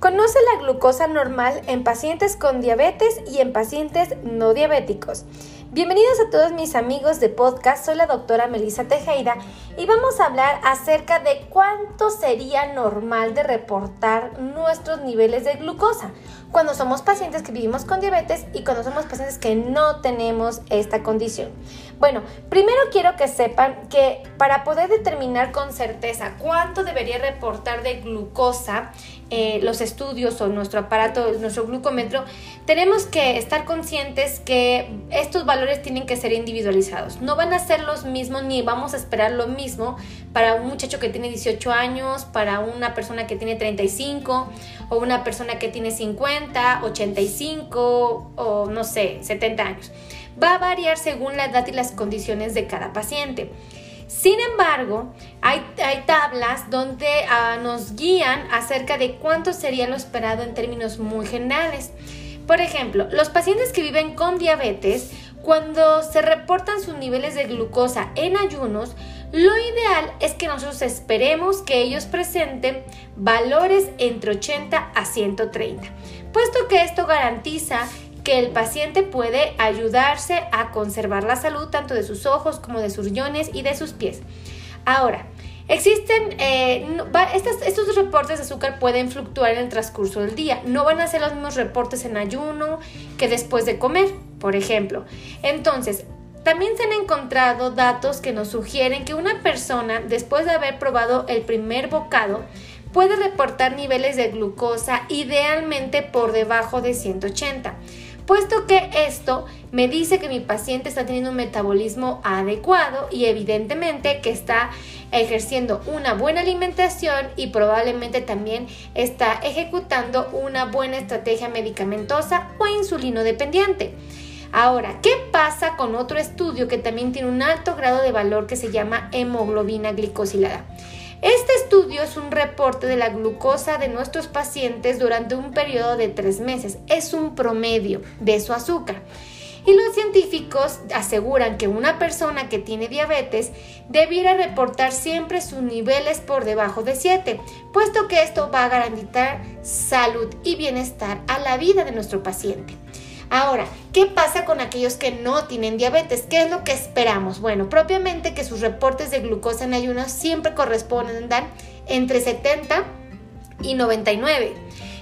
Conoce la glucosa normal en pacientes con diabetes y en pacientes no diabéticos. Bienvenidos a todos mis amigos de podcast, soy la doctora Melissa Tejeda y vamos a hablar acerca de cuánto sería normal de reportar nuestros niveles de glucosa cuando somos pacientes que vivimos con diabetes y cuando somos pacientes que no tenemos esta condición. Bueno, primero quiero que sepan que para poder determinar con certeza cuánto debería reportar de glucosa eh, los estudios o nuestro aparato, nuestro glucómetro, tenemos que estar conscientes que estos valores tienen que ser individualizados. No van a ser los mismos ni vamos a esperar lo mismo para un muchacho que tiene 18 años, para una persona que tiene 35 o una persona que tiene 50, 85 o no sé, 70 años. Va a variar según la edad y las condiciones de cada paciente. Sin embargo, hay, tablas donde ah, nos guían acerca de cuánto sería lo esperado en términos muy generales. Por ejemplo, los pacientes que viven con diabetes, cuando se reportan sus niveles de glucosa en ayunos, lo ideal es que nosotros esperemos que ellos presenten valores entre 80 a 130, puesto que esto garantiza que el paciente puede ayudarse a conservar la salud tanto de sus ojos como de sus riñones y de sus pies. Ahora, Existen, eh, estos, reportes de azúcar pueden fluctuar en el transcurso del día. No van a ser los mismos reportes en ayuno que después de comer, por ejemplo. Entonces, también se han encontrado datos que nos sugieren que una persona, después de haber probado el primer bocado, puede reportar niveles de glucosa idealmente por debajo de 180 puesto que esto me dice que mi paciente está teniendo un metabolismo adecuado y evidentemente que está ejerciendo una buena alimentación y probablemente también está ejecutando una buena estrategia medicamentosa o insulino dependiente. Ahora, ¿qué pasa con otro estudio que también tiene un alto grado de valor que se llama hemoglobina glicosilada? Este estudio es un reporte de la glucosa de nuestros pacientes durante un periodo de tres meses. Es un promedio de su azúcar. Y los científicos aseguran que una persona que tiene diabetes debiera reportar siempre sus niveles por debajo de 7, puesto que esto va a garantizar salud y bienestar a la vida de nuestro paciente. Ahora, ¿qué pasa con aquellos que no tienen diabetes? ¿Qué es lo que esperamos? Bueno, propiamente que sus reportes de glucosa en ayunas siempre correspondan entre 70 y 99.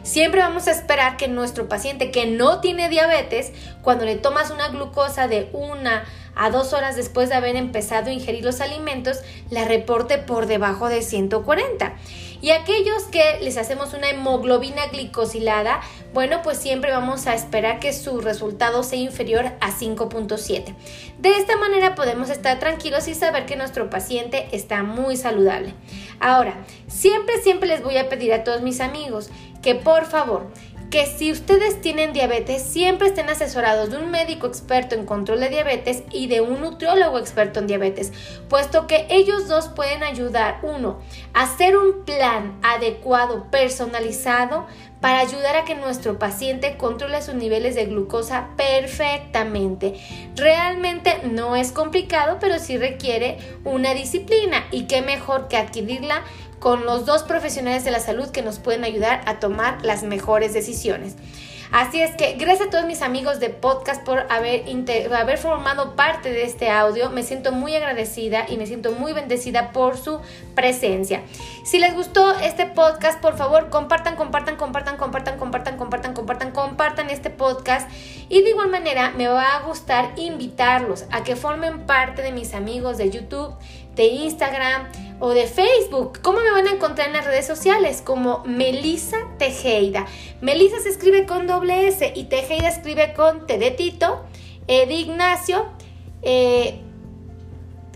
Siempre vamos a esperar que nuestro paciente que no tiene diabetes, cuando le tomas una glucosa de una a dos horas después de haber empezado a ingerir los alimentos, la reporte por debajo de 140. Y aquellos que les hacemos una hemoglobina glicosilada, bueno, pues siempre vamos a esperar que su resultado sea inferior a 5.7. De esta manera podemos estar tranquilos y saber que nuestro paciente está muy saludable. Ahora, siempre, siempre les voy a pedir a todos mis amigos que por favor que si ustedes tienen diabetes, siempre estén asesorados de un médico experto en control de diabetes y de un nutriólogo experto en diabetes, puesto que ellos dos pueden ayudar, uno, a hacer un plan adecuado, personalizado, para ayudar a que nuestro paciente controle sus niveles de glucosa perfectamente. Realmente no es complicado, pero sí requiere una disciplina y qué mejor que adquirirla con los dos profesionales de la salud que nos pueden ayudar a tomar las mejores decisiones. Así es que gracias a todos mis amigos de podcast por haber, haber formado parte de este audio. Me siento muy agradecida y me siento muy bendecida por su presencia. Si les gustó este podcast, por favor, compartan, compartan, compartan, compartan, compartan, compartan, compartan, compartan este podcast. Y de igual manera, me va a gustar invitarlos a que formen parte de mis amigos de YouTube, de Instagram, o de Facebook. ¿Cómo me van a encontrar en las redes sociales? Como Melisa Tejeda. Melisa se escribe con doble S y Tejeda escribe con T de Tito, E de Ignacio, eh,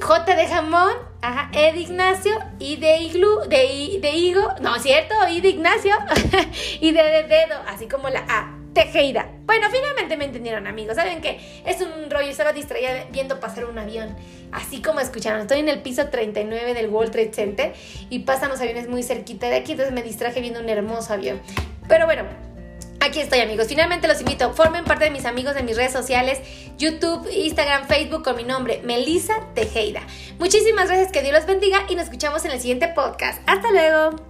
J de jamón, ajá, E de Ignacio, I de iglu, de, de higo, no, ¿cierto? I de Ignacio y de dedo, así como la A. Tejeda. Bueno, finalmente me entendieron, amigos. Saben que es un rollo. Estaba distraída viendo pasar un avión. Así como escucharon. Estoy en el piso 39 del World Trade Center y pasan los aviones muy cerquita de aquí. Entonces me distraje viendo un hermoso avión. Pero bueno, Aquí estoy amigos, finalmente los invito, formen parte de mis amigos en mis redes sociales, YouTube, Instagram, Facebook con mi nombre, Melissa Tejeda. Muchísimas gracias, que Dios los bendiga y nos escuchamos en el siguiente podcast. Hasta luego.